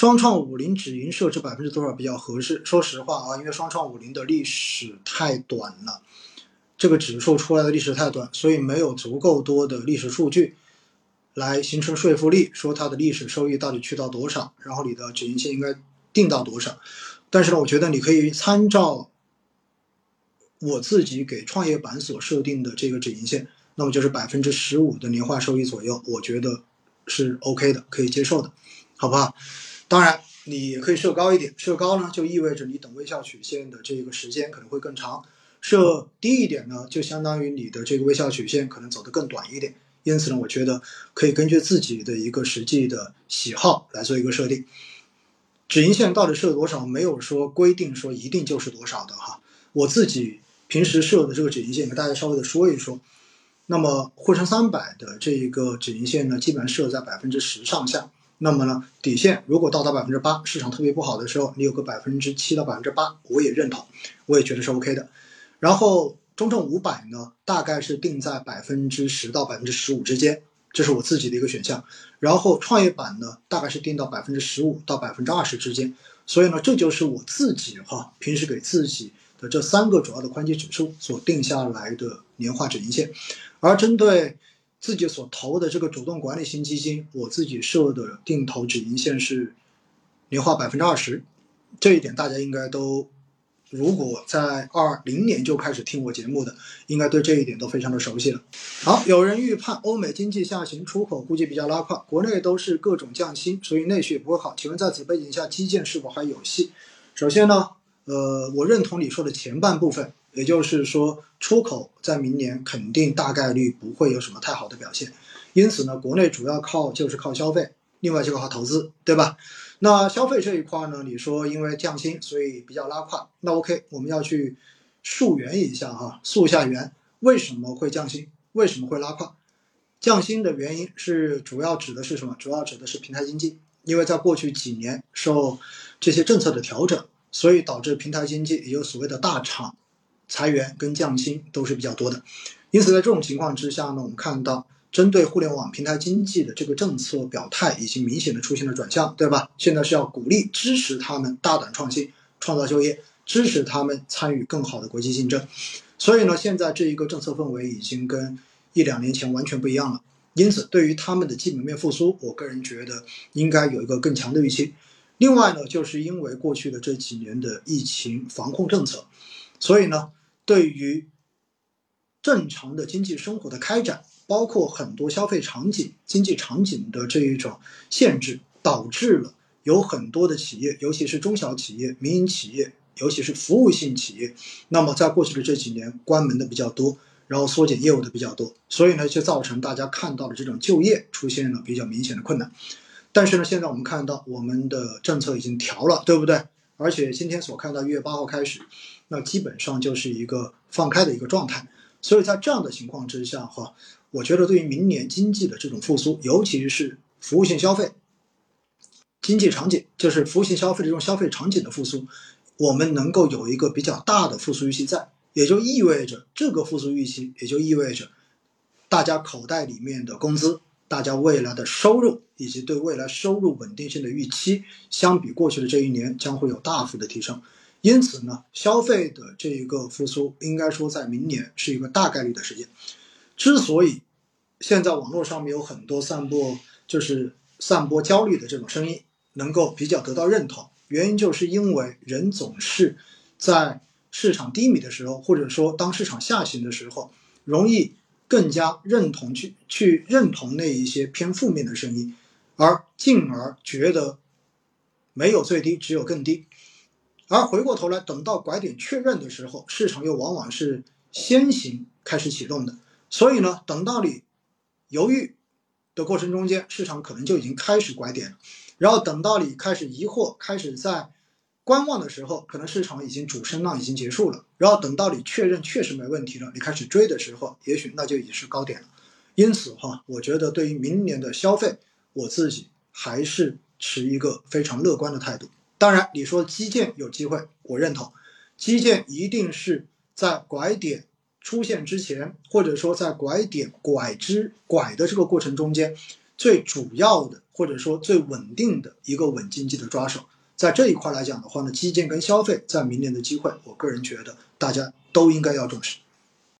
双创五零止盈设置百分之多少比较合适？说实话啊，因为双创五零的历史太短了，这个指数出来的历史太短，所以没有足够多的历史数据来形成说服力，说它的历史收益到底去到多少，然后你的止盈线应该定到多少。但是呢，我觉得你可以参照我自己给创业板所设定的这个止盈线，那么就是百分之十五的年化收益左右，我觉得是 OK 的，可以接受的，好不好？当然，你也可以设高一点，设高呢就意味着你等微笑曲线的这个时间可能会更长；设低一点呢，就相当于你的这个微笑曲线可能走得更短一点。因此呢，我觉得可以根据自己的一个实际的喜好来做一个设定。止盈线到底设多少，没有说规定说一定就是多少的哈。我自己平时设的这个止盈线，给大家稍微的说一说。那么沪深三百的这一个止盈线呢，基本上设在百分之十上下。那么呢，底线如果到达百分之八，市场特别不好的时候，你有个百分之七到百分之八，我也认同，我也觉得是 OK 的。然后中证五百呢，大概是定在百分之十到百分之十五之间，这是我自己的一个选项。然后创业板呢，大概是定到百分之十五到百分之二十之间。所以呢，这就是我自己哈平时给自己的这三个主要的宽基指数所定下来的年化止盈线。而针对自己所投的这个主动管理型基金，我自己设的定投止盈线是年化百分之二十，这一点大家应该都，如果在二零年就开始听我节目的，应该对这一点都非常的熟悉了。好，有人预判欧美经济下行，出口估计比较拉胯，国内都是各种降薪，所以内需也不会好。请问在此背景下，基建是否还有戏？首先呢，呃，我认同你说的前半部分。也就是说，出口在明年肯定大概率不会有什么太好的表现，因此呢，国内主要靠就是靠消费，另外就靠投资，对吧？那消费这一块呢，你说因为降薪，所以比较拉胯，那 OK，我们要去溯源一下哈，溯下源，为什么会降薪？为什么会拉胯？降薪的原因是主要指的是什么？主要指的是平台经济，因为在过去几年受这些政策的调整，所以导致平台经济也有所谓的大厂。裁员跟降薪都是比较多的，因此在这种情况之下呢，我们看到针对互联网平台经济的这个政策表态已经明显的出现了转向，对吧？现在是要鼓励支持他们大胆创新、创造就业，支持他们参与更好的国际竞争。所以呢，现在这一个政策氛围已经跟一两年前完全不一样了。因此，对于他们的基本面复苏，我个人觉得应该有一个更强的预期。另外呢，就是因为过去的这几年的疫情防控政策，所以呢。对于正常的经济生活的开展，包括很多消费场景、经济场景的这一种限制，导致了有很多的企业，尤其是中小企业、民营企业，尤其是服务性企业，那么在过去的这几年关门的比较多，然后缩减业务的比较多，所以呢，就造成大家看到的这种就业出现了比较明显的困难。但是呢，现在我们看到我们的政策已经调了，对不对？而且今天所看到一月八号开始。那基本上就是一个放开的一个状态，所以在这样的情况之下，哈，我觉得对于明年经济的这种复苏，尤其是服务性消费经济场景，就是服务性消费的这种消费场景的复苏，我们能够有一个比较大的复苏预期在，也就意味着这个复苏预期，也就意味着大家口袋里面的工资，大家未来的收入以及对未来收入稳定性的预期，相比过去的这一年将会有大幅的提升。因此呢，消费的这一个复苏，应该说在明年是一个大概率的事件。之所以现在网络上面有很多散播就是散播焦虑的这种声音，能够比较得到认同，原因就是因为人总是在市场低迷的时候，或者说当市场下行的时候，容易更加认同去去认同那一些偏负面的声音，而进而觉得没有最低，只有更低。而回过头来，等到拐点确认的时候，市场又往往是先行开始启动的。所以呢，等到你犹豫的过程中间，市场可能就已经开始拐点了。然后等到你开始疑惑、开始在观望的时候，可能市场已经主升浪已经结束了。然后等到你确认确实没问题了，你开始追的时候，也许那就已经是高点了。因此哈，我觉得对于明年的消费，我自己还是持一个非常乐观的态度。当然，你说基建有机会，我认同。基建一定是在拐点出现之前，或者说在拐点拐之拐的这个过程中间，最主要的或者说最稳定的一个稳经济的抓手。在这一块来讲的话呢，基建跟消费在明年的机会，我个人觉得大家都应该要重视。